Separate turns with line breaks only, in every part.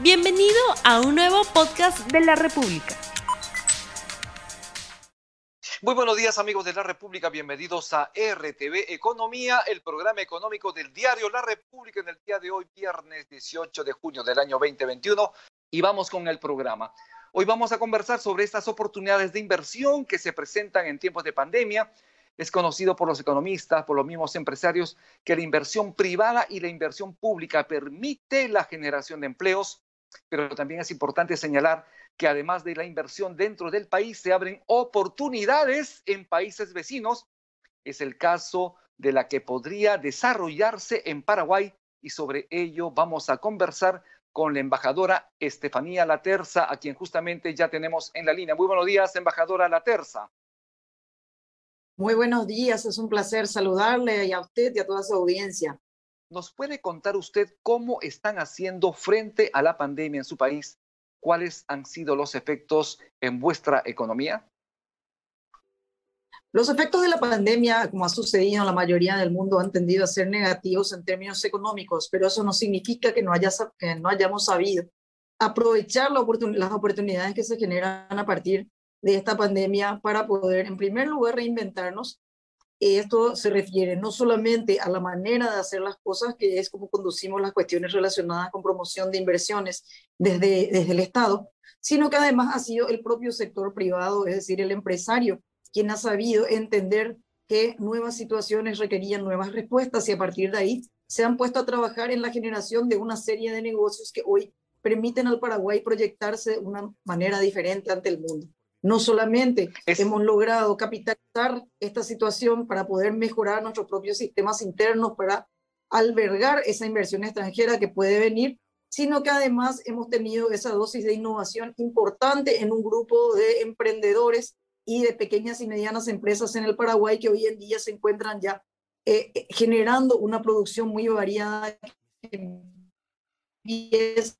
Bienvenido a un nuevo podcast de la República.
Muy buenos días amigos de la República, bienvenidos a RTV Economía, el programa económico del diario La República en el día de hoy, viernes 18 de junio del año 2021. Y vamos con el programa. Hoy vamos a conversar sobre estas oportunidades de inversión que se presentan en tiempos de pandemia. Es conocido por los economistas, por los mismos empresarios, que la inversión privada y la inversión pública permite la generación de empleos, pero también es importante señalar que además de la inversión dentro del país, se abren oportunidades en países vecinos. Es el caso de la que podría desarrollarse en Paraguay y sobre ello vamos a conversar con la embajadora Estefanía Laterza, a quien justamente ya tenemos en la línea. Muy buenos días, embajadora Laterza.
Muy buenos días, es un placer saludarle a usted y a toda su audiencia.
¿Nos puede contar usted cómo están haciendo frente a la pandemia en su país? ¿Cuáles han sido los efectos en vuestra economía?
Los efectos de la pandemia, como ha sucedido en la mayoría del mundo, han tendido a ser negativos en términos económicos, pero eso no significa que no, haya, hayamos sabido aprovechar la las oportunidades que se generan a partir de esta pandemia para poder, en primer lugar, reinventarnos esto se refiere no solamente a la manera de hacer las cosas, que es como conducimos las cuestiones relacionadas con promoción de inversiones desde, desde el Estado, sino que además ha sido el propio sector privado, es decir, el empresario, quien ha sabido entender que nuevas situaciones requerían nuevas respuestas y a partir de ahí se han puesto a trabajar en la generación de una serie de negocios que hoy permiten al Paraguay proyectarse de una manera diferente ante el mundo. No solamente hemos logrado capitalizar esta situación para poder mejorar nuestros propios sistemas internos, para albergar esa inversión extranjera que puede venir, sino que además hemos tenido esa dosis de innovación importante en un grupo de emprendedores y de pequeñas y medianas empresas en el Paraguay que hoy en día se encuentran ya eh, eh, generando una producción muy variada que empieza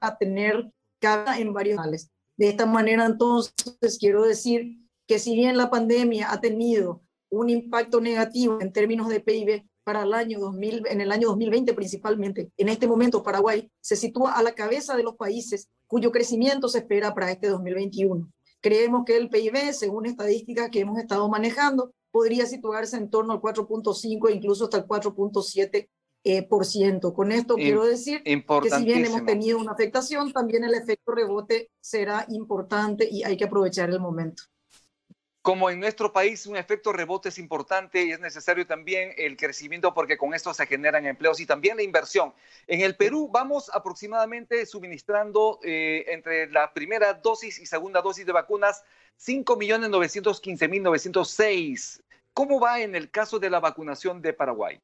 a tener cada en varios canales. De esta manera, entonces, quiero decir que si bien la pandemia ha tenido un impacto negativo en términos de PIB para el año 2000, en el año 2020 principalmente, en este momento Paraguay se sitúa a la cabeza de los países cuyo crecimiento se espera para este 2021. Creemos que el PIB, según estadísticas que hemos estado manejando, podría situarse en torno al 4.5 e incluso hasta el 4.7 eh, por ciento. Con esto quiero decir que si bien hemos tenido una afectación, también el efecto rebote será importante y hay que aprovechar el momento.
Como en nuestro país un efecto rebote es importante y es necesario también el crecimiento porque con esto se generan empleos y también la inversión. En el Perú vamos aproximadamente suministrando eh, entre la primera dosis y segunda dosis de vacunas 5.915.906. ¿Cómo va en el caso de la vacunación de Paraguay?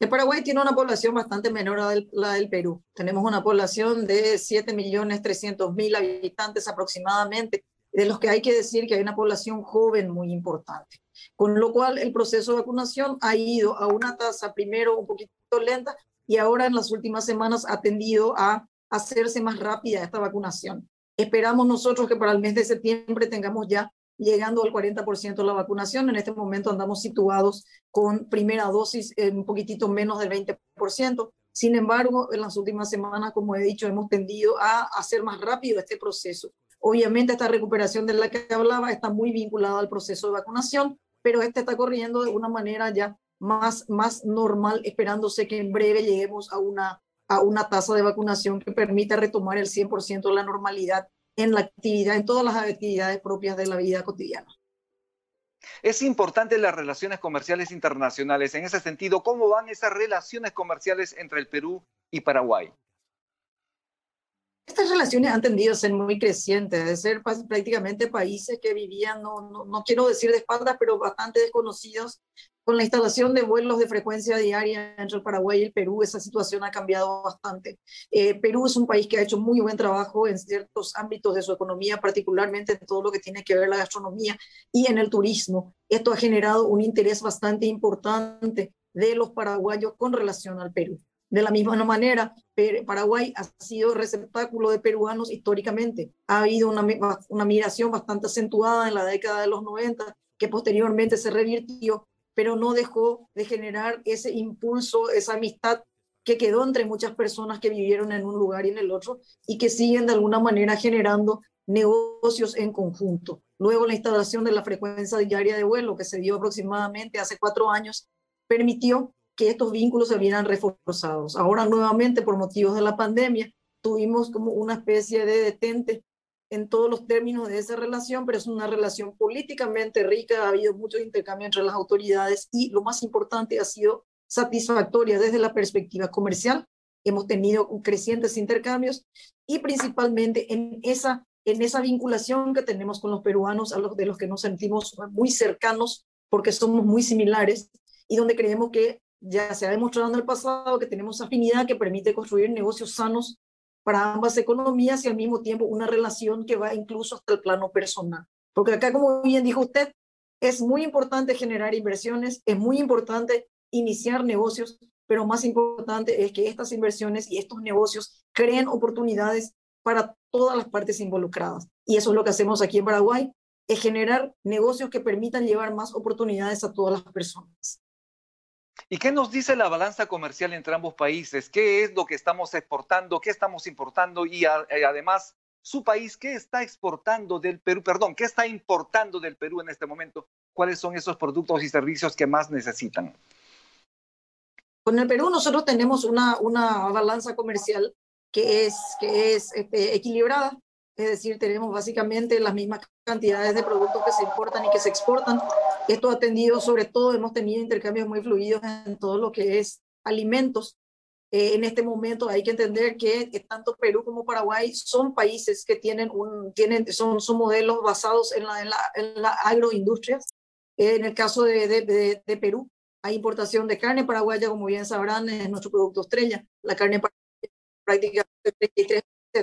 El Paraguay tiene una población bastante menor a la del Perú. Tenemos una población de 7.300.000 habitantes aproximadamente, de los que hay que decir que hay una población joven muy importante. Con lo cual, el proceso de vacunación ha ido a una tasa primero un poquito lenta y ahora en las últimas semanas ha tendido a hacerse más rápida esta vacunación. Esperamos nosotros que para el mes de septiembre tengamos ya llegando al 40% de la vacunación. En este momento andamos situados con primera dosis en un poquitito menos del 20%. Sin embargo, en las últimas semanas, como he dicho, hemos tendido a hacer más rápido este proceso. Obviamente, esta recuperación de la que hablaba está muy vinculada al proceso de vacunación, pero este está corriendo de una manera ya más, más normal, esperándose que en breve lleguemos a una, a una tasa de vacunación que permita retomar el 100% de la normalidad en la actividad, en todas las actividades propias de la vida cotidiana.
Es importante las relaciones comerciales internacionales. En ese sentido, ¿cómo van esas relaciones comerciales entre el Perú y Paraguay?
Estas relaciones han tendido a ser muy crecientes, de ser prácticamente países que vivían, no, no, no quiero decir de espaldas, pero bastante desconocidos con la instalación de vuelos de frecuencia diaria entre el Paraguay y el Perú, esa situación ha cambiado bastante. Eh, Perú es un país que ha hecho muy buen trabajo en ciertos ámbitos de su economía, particularmente en todo lo que tiene que ver la gastronomía y en el turismo. Esto ha generado un interés bastante importante de los paraguayos con relación al Perú. De la misma manera, Paraguay ha sido receptáculo de peruanos históricamente. Ha habido una, una migración bastante acentuada en la década de los 90 que posteriormente se revirtió pero no dejó de generar ese impulso, esa amistad que quedó entre muchas personas que vivieron en un lugar y en el otro y que siguen de alguna manera generando negocios en conjunto. Luego la instalación de la frecuencia diaria de vuelo que se dio aproximadamente hace cuatro años permitió que estos vínculos se vieran reforzados. Ahora nuevamente por motivos de la pandemia tuvimos como una especie de detente en todos los términos de esa relación, pero es una relación políticamente rica, ha habido mucho intercambio entre las autoridades y lo más importante ha sido satisfactoria desde la perspectiva comercial. Hemos tenido crecientes intercambios y principalmente en esa, en esa vinculación que tenemos con los peruanos, a los de los que nos sentimos muy cercanos porque somos muy similares y donde creemos que ya se ha demostrado en el pasado que tenemos afinidad que permite construir negocios sanos para ambas economías y al mismo tiempo una relación que va incluso hasta el plano personal. Porque acá, como bien dijo usted, es muy importante generar inversiones, es muy importante iniciar negocios, pero más importante es que estas inversiones y estos negocios creen oportunidades para todas las partes involucradas. Y eso es lo que hacemos aquí en Paraguay, es generar negocios que permitan llevar más oportunidades a todas las personas.
¿Y qué nos dice la balanza comercial entre ambos países? ¿Qué es lo que estamos exportando? ¿Qué estamos importando? Y además, su país, ¿qué está exportando del Perú? Perdón, ¿qué está importando del Perú en este momento? ¿Cuáles son esos productos y servicios que más necesitan?
Con el Perú nosotros tenemos una, una balanza comercial que es, que es este, equilibrada, es decir, tenemos básicamente las mismas cantidades de productos que se importan y que se exportan. Esto ha atendido, sobre todo, hemos tenido intercambios muy fluidos en todo lo que es alimentos. Eh, en este momento hay que entender que, tanto Perú como Paraguay son países que tienen un, tienen, son, son modelos basados en la, en la, en la agroindustria. Eh, en el caso de, de, de, Perú, hay importación de carne paraguaya, como bien sabrán, es nuestro producto estrella. La carne prácticamente 33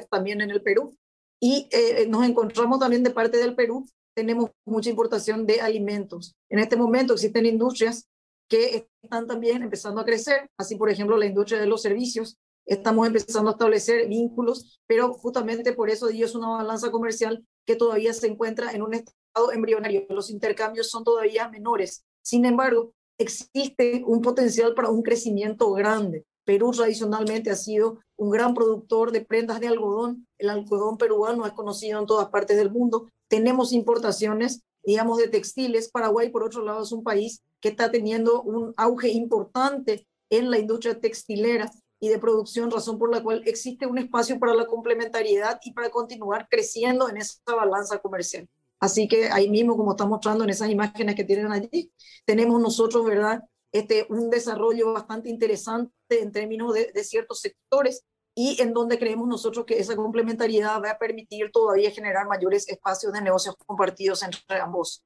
también en el Perú. Y eh, nos encontramos también de parte del Perú, tenemos mucha importación de alimentos. En este momento existen industrias que están también empezando a crecer, así por ejemplo la industria de los servicios. Estamos empezando a establecer vínculos, pero justamente por eso es una balanza comercial que todavía se encuentra en un estado embrionario. Los intercambios son todavía menores. Sin embargo, existe un potencial para un crecimiento grande. Perú tradicionalmente ha sido un gran productor de prendas de algodón. El algodón peruano es conocido en todas partes del mundo. Tenemos importaciones, digamos, de textiles. Paraguay, por otro lado, es un país que está teniendo un auge importante en la industria textilera y de producción, razón por la cual existe un espacio para la complementariedad y para continuar creciendo en esa balanza comercial. Así que ahí mismo, como está mostrando en esas imágenes que tienen allí, tenemos nosotros, ¿verdad? Este, un desarrollo bastante interesante en términos de, ciertos sectores y en donde creemos nosotros que esa complementariedad va a permitir todavía generar mayores espacios de negocios compartidos entre ambos,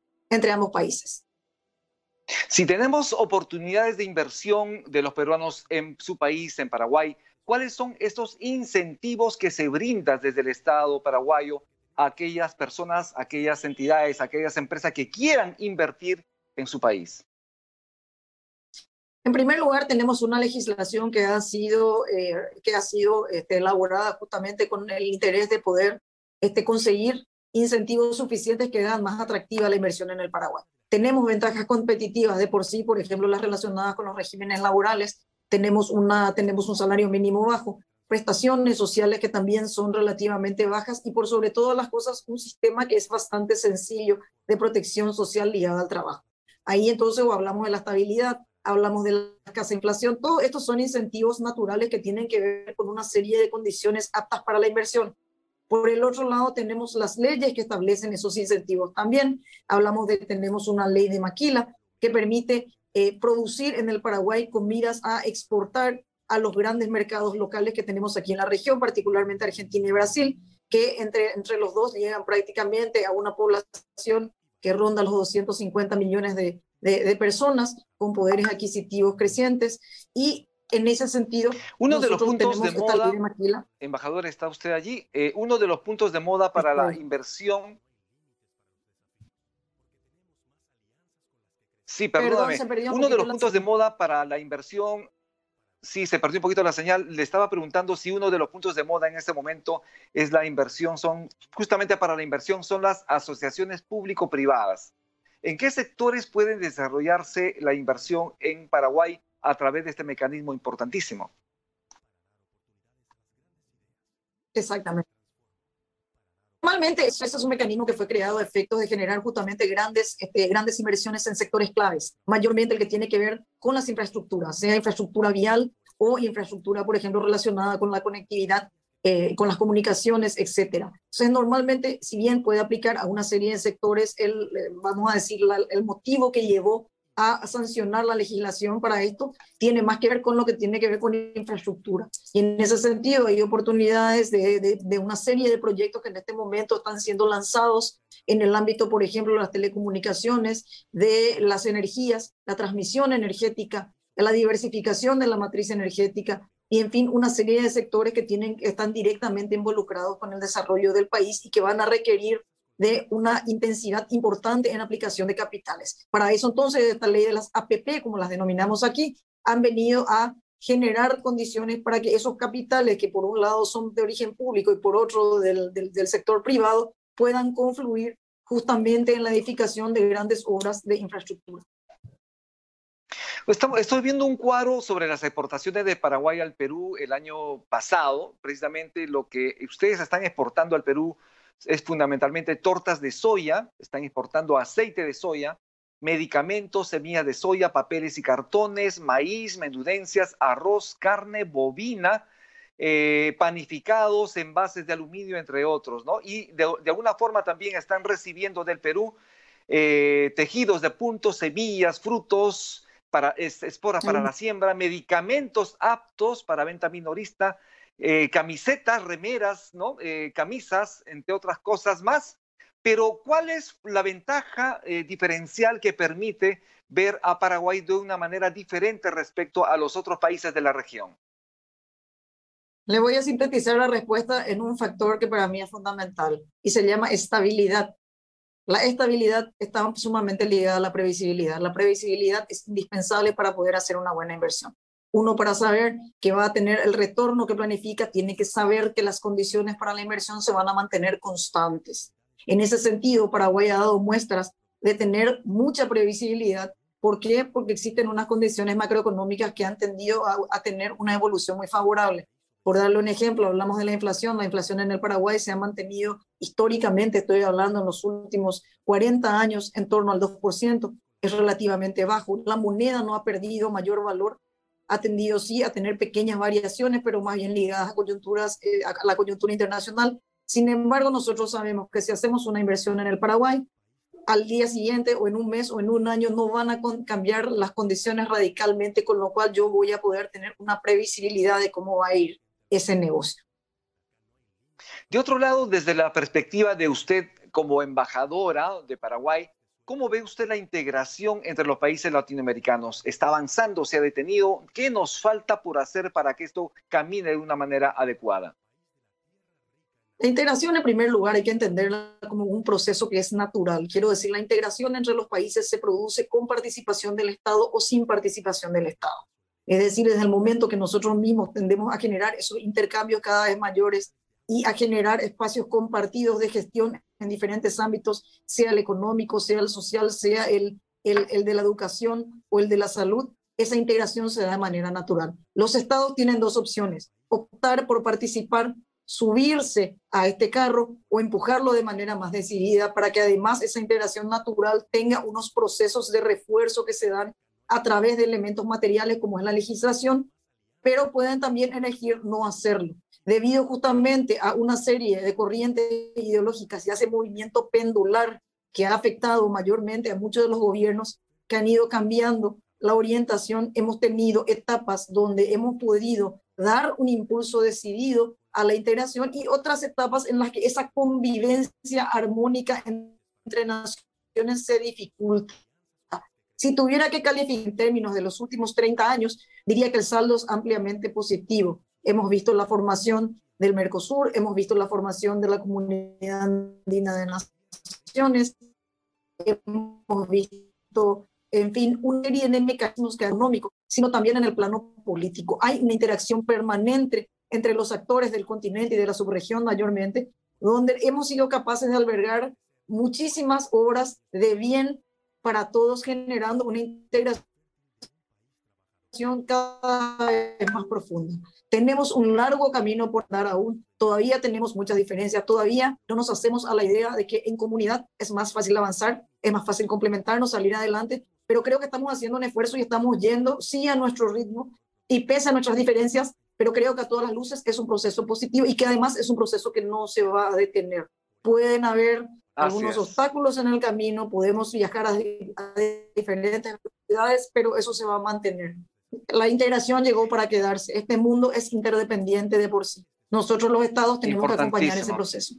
países.
Si tenemos oportunidades de inversión de los peruanos en su país, en Paraguay, ¿cuáles son estos incentivos que se brindan desde el Estado paraguayo a aquellas personas, aquellas entidades, aquellas empresas que quieran invertir en su país?
En primer lugar, tenemos una legislación que ha sido, eh, que ha sido este, elaborada justamente con el interés de poder este, conseguir incentivos suficientes que hagan más atractiva la inversión en el Paraguay. Tenemos ventajas competitivas de por sí, por ejemplo, las relacionadas con los regímenes laborales. Tenemos, una, tenemos un salario mínimo bajo, prestaciones sociales que también son relativamente bajas y por sobre todas las cosas un sistema que es bastante sencillo de protección social ligada al trabajo. Ahí entonces hablamos de la estabilidad, hablamos de la escasa inflación, todos estos son incentivos naturales que tienen que ver con una serie de condiciones aptas para la inversión. Por el otro lado, tenemos las leyes que establecen esos incentivos también. Hablamos de, tenemos una ley de maquila que permite eh, producir en el Paraguay con miras a exportar a los grandes mercados locales que tenemos aquí en la región, particularmente Argentina y Brasil, que entre, entre los dos llegan prácticamente a una población que ronda los 250 millones de, de, personas con poderes adquisitivos crecientes y en ese sentido,
uno de los puntos de moda, embajador, está usted allí, eh, uno de los puntos de moda para la inversión. Sí, perdóname. uno de los puntos de moda para la inversión. Sí, se perdió un poquito la señal. Le estaba preguntando si uno de los puntos de moda en este momento es la inversión, son justamente para la inversión, son las asociaciones público-privadas. ¿En qué sectores puede desarrollarse la inversión en Paraguay a través de este mecanismo importantísimo?
Exactamente. Normalmente ese es un mecanismo que fue creado a efectos de generar justamente grandes, este, grandes inversiones en sectores claves, mayormente el que tiene que ver con las infraestructuras, sea infraestructura vial o infraestructura, por ejemplo, relacionada con la conectividad eh, con las comunicaciones, etcétera. Entonces, normalmente, si bien puede aplicar a una serie de sectores, el, eh, vamos a decir, el motivo que llevó a sancionar la legislación para esto tiene más que ver con lo que tiene que ver con infraestructura. Y en ese sentido hay oportunidades de, una serie de proyectos que en este momento están siendo lanzados en el ámbito, por ejemplo, de las telecomunicaciones, de las energías, la transmisión energética, la diversificación de la matriz energética y, en fin, una serie de sectores que tienen, están directamente involucrados con el desarrollo del país y que van a requerir de una intensidad importante en aplicación de capitales. Para eso entonces esta ley de las APP, como las denominamos aquí, han venido a generar condiciones para que esos capitales que por un lado son de origen público y por otro del, del, sector privado puedan confluir justamente en la edificación de grandes obras de infraestructura.
Estoy viendo un cuadro sobre las exportaciones de Paraguay al Perú el año pasado, precisamente lo que ustedes están exportando al Perú es fundamentalmente tortas de soya, están exportando aceite de soya, medicamentos, semillas de soya, papeles y cartones, maíz, menudencias, arroz, carne bovina, eh, panificados, envases de aluminio, entre otros, ¿no? Y de, alguna forma también están recibiendo del Perú eh, tejidos de puntos, semillas, frutos, para, esporas para la siembra, medicamentos aptos para venta minorista, eh, camisetas, remeras, ¿no? Eh, camisas, entre otras cosas más. Pero ¿cuál es la ventaja eh, diferencial que permite ver a Paraguay de una manera diferente respecto a los otros países de la región?
Le voy a sintetizar la respuesta en un factor que para mí es fundamental y se llama estabilidad. La estabilidad está sumamente ligada a la previsibilidad. La previsibilidad es indispensable para poder hacer una buena inversión. Uno para saber que va a tener el retorno que planifica, tiene que saber que las condiciones para la inversión se van a mantener constantes. En ese sentido, Paraguay ha dado muestras de tener mucha previsibilidad. ¿Por qué? Porque existen unas condiciones macroeconómicas que han tendido a, a tener una evolución muy favorable. Por darle un ejemplo, hablamos de la inflación. La inflación en el Paraguay se ha mantenido históricamente, estoy hablando en los últimos 40 años, en torno al 2%. Es relativamente bajo. La moneda no ha perdido mayor valor ha tendido sí a tener pequeñas variaciones, pero más bien ligadas a coyunturas, eh, a la coyuntura internacional. Sin embargo, nosotros sabemos que si hacemos una inversión en el Paraguay, al día siguiente o en un mes o en un año no van a cambiar las condiciones radicalmente, con lo cual yo voy a poder tener una previsibilidad de cómo va a ir ese negocio.
De otro lado, desde la perspectiva de usted como embajadora de Paraguay, ¿Cómo ve usted la integración entre los países latinoamericanos? ¿Está avanzando? ¿Se ha detenido? ¿Qué nos falta por hacer para que esto camine de una manera adecuada?
La integración, en primer lugar, hay que entenderla como un proceso que es natural. Quiero decir, la integración entre los países se produce con participación del Estado o sin participación del Estado. Es decir, desde el momento que nosotros mismos tendemos a generar esos intercambios cada vez mayores y a generar espacios compartidos de gestión en diferentes ámbitos, sea el económico, sea el social, sea el, el, el, de la educación o el de la salud, esa integración se da de manera natural. Los estados tienen dos opciones, optar por participar, subirse a este carro o empujarlo de manera más decidida para que además esa integración natural tenga unos procesos de refuerzo que se dan a través de elementos materiales como es la legislación, pero pueden también elegir no hacerlo debido justamente a una serie de corrientes ideológicas y ese movimiento pendular que ha afectado mayormente a muchos de los gobiernos que han ido cambiando la orientación, hemos tenido etapas donde hemos podido dar un impulso decidido a la integración y otras etapas en las que esa convivencia armónica entre naciones se dificulta. Si tuviera que calificar en términos de los últimos 30 años, diría que el saldo es ampliamente positivo hemos visto la formación del Mercosur, hemos visto la formación de la Comunidad Andina de Naciones, hemos visto, en fin, una serie de mecanismos económicos, sino también en el plano político. Hay una interacción permanente entre los actores del continente y de la subregión mayormente, donde hemos sido capaces de albergar muchísimas obras de bien para todos, generando una integración cada vez más profunda. Tenemos un largo camino por dar aún, todavía tenemos muchas diferencias, todavía no nos hacemos a la idea de que en comunidad es más fácil avanzar, es más fácil complementarnos, salir adelante, pero creo que estamos haciendo un esfuerzo y estamos yendo, sí, a nuestro ritmo y pese a nuestras diferencias, pero creo que a todas las luces es un proceso positivo y que además es un proceso que no se va a detener. Pueden haber algunos obstáculos en el camino, podemos viajar a, diferentes ciudades, pero eso se va a mantener. La integración llegó para quedarse. Este mundo es interdependiente de por sí. Nosotros los estados tenemos que acompañar ese proceso.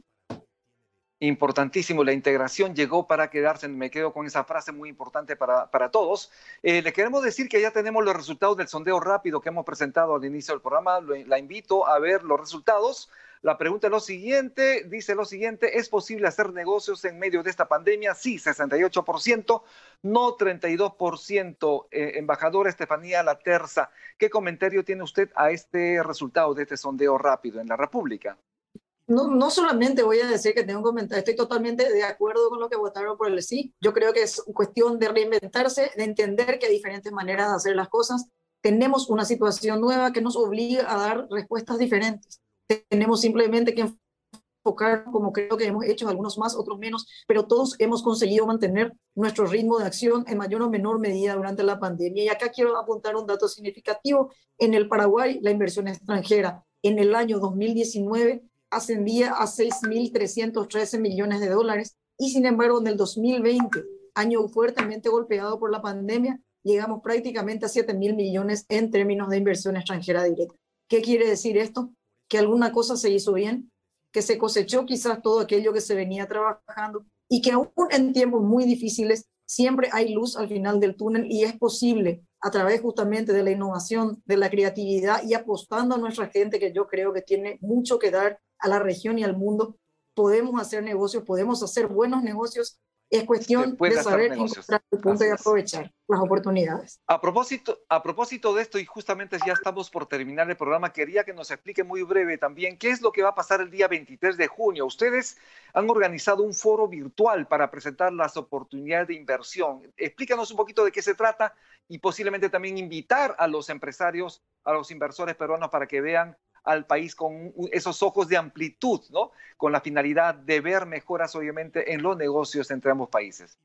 Importantísimo, la integración llegó para quedarse. Me quedo con esa frase muy importante para, para todos. Eh, le queremos decir que ya tenemos los resultados del sondeo rápido que hemos presentado al inicio del programa. La invito a ver los resultados. La pregunta es lo siguiente, dice lo siguiente, ¿es posible hacer negocios en medio de esta pandemia? Sí, 68%, no 32%. Eh, embajadora Estefanía La Terza, ¿qué comentario tiene usted a este resultado de este sondeo rápido en la República?
No, no solamente voy a decir que tengo un comentario, estoy totalmente de acuerdo con lo que votaron por el sí. Yo creo que es cuestión de reinventarse, de entender que hay diferentes maneras de hacer las cosas. Tenemos una situación nueva que nos obliga a dar respuestas diferentes tenemos simplemente que enfocar, como creo que hemos hecho, algunos más, otros menos, pero todos hemos conseguido mantener nuestro ritmo de acción en mayor o menor medida durante la pandemia. Y acá quiero apuntar un dato significativo. En el Paraguay, la inversión extranjera en el año 2019 ascendía a 6.313 millones de dólares y sin embargo en el 2020, año fuertemente golpeado por la pandemia, llegamos prácticamente a 7.000 millones en términos de inversión extranjera directa. ¿Qué quiere decir esto? Que alguna cosa se hizo bien, que se cosechó quizás todo aquello que se venía trabajando y que aún en tiempos muy difíciles siempre hay luz al final del túnel y es posible a través justamente de la innovación, de la creatividad y apostando a nuestra gente que yo creo que tiene mucho que dar a la región y al mundo, podemos hacer negocios, podemos hacer buenos negocios. Es cuestión de saber encontrar el punto de aprovechar las oportunidades.
A propósito, a propósito de esto, y justamente ya estamos por terminar el programa, quería que nos explique muy breve también qué es lo que va a pasar el día 23 de junio. Ustedes han organizado un foro virtual para presentar las oportunidades de inversión. Explícanos un poquito de qué se trata y posiblemente también invitar a los empresarios, a los inversores peruanos para que vean al país con esos ojos de amplitud, ¿no? Con la finalidad de ver mejoras, obviamente, en los negocios entre ambos países.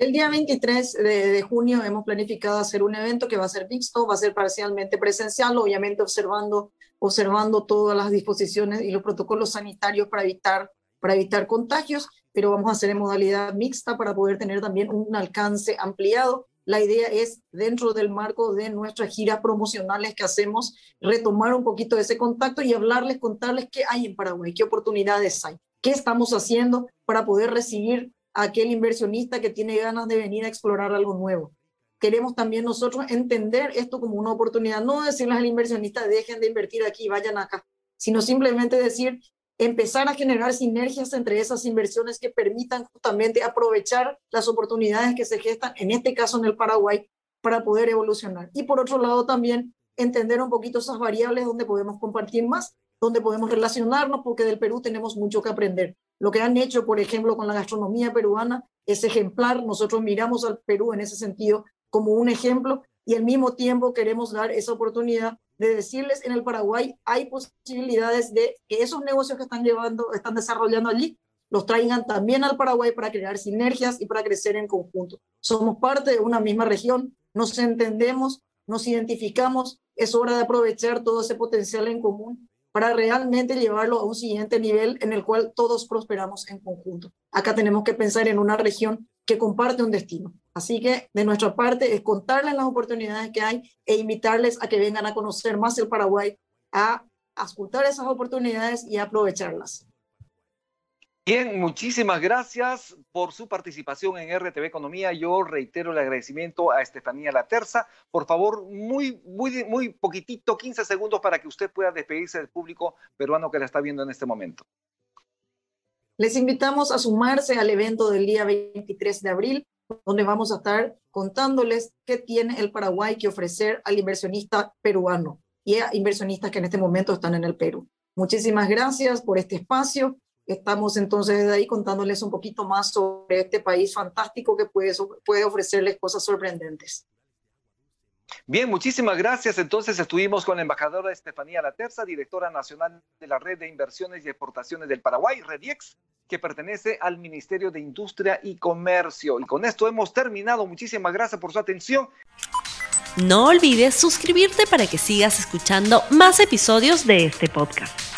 El día 23 de, junio hemos planificado hacer un evento que va a ser mixto, va a ser parcialmente presencial, obviamente observando, observando todas las disposiciones y los protocolos sanitarios para evitar, para evitar contagios, pero vamos a hacer en modalidad mixta para poder tener también un alcance ampliado. La idea es, dentro del marco de nuestras giras promocionales que hacemos, retomar un poquito ese contacto y hablarles, contarles qué hay en Paraguay, qué oportunidades hay, qué estamos haciendo para poder recibir aquel inversionista que tiene ganas de venir a explorar algo nuevo. Queremos también nosotros entender esto como una oportunidad, no decirles al inversionista dejen de invertir aquí, vayan acá, sino simplemente decir empezar a generar sinergias entre esas inversiones que permitan justamente aprovechar las oportunidades que se gestan, en este caso en el Paraguay, para poder evolucionar. Y por otro lado también entender un poquito esas variables donde podemos compartir más, donde podemos relacionarnos, porque del Perú tenemos mucho que aprender. Lo que han hecho, por ejemplo, con la gastronomía peruana es ejemplar. Nosotros miramos al Perú en ese sentido como un ejemplo y al mismo tiempo queremos dar esa oportunidad de decirles en el Paraguay hay posibilidades de que esos negocios que están llevando, están desarrollando allí, los traigan también al Paraguay para crear sinergias y para crecer en conjunto. Somos parte de una misma región, nos entendemos, nos identificamos, es hora de aprovechar todo ese potencial en común para realmente llevarlo a un siguiente nivel en el cual todos prosperamos en conjunto. Acá tenemos que pensar en una región que comparte un destino. Así que de nuestra parte es contarles las oportunidades que hay e invitarles a que vengan a conocer más el Paraguay, a, escuchar esas oportunidades y aprovecharlas.
Bien, muchísimas gracias por su participación en RTV Economía. Yo reitero el agradecimiento a Estefanía La Terza. Por favor, muy, muy, muy poquitito, 15 segundos para que usted pueda despedirse del público peruano que la está viendo en este momento.
Les invitamos a sumarse al evento del día 23 de abril, donde vamos a estar contándoles qué tiene el Paraguay que ofrecer al inversionista peruano y a inversionistas que en este momento están en el Perú. Muchísimas gracias por este espacio. Estamos entonces desde ahí contándoles un poquito más sobre este país fantástico que puede, puede ofrecerles cosas sorprendentes.
Bien, muchísimas gracias. Entonces estuvimos con la embajadora Estefanía Laterza, directora nacional de la Red de Inversiones y Exportaciones del Paraguay, REDIEX, que pertenece al Ministerio de Industria y Comercio. Y con esto hemos terminado. Muchísimas gracias por su atención.
No olvides suscribirte para que sigas escuchando más episodios de este podcast.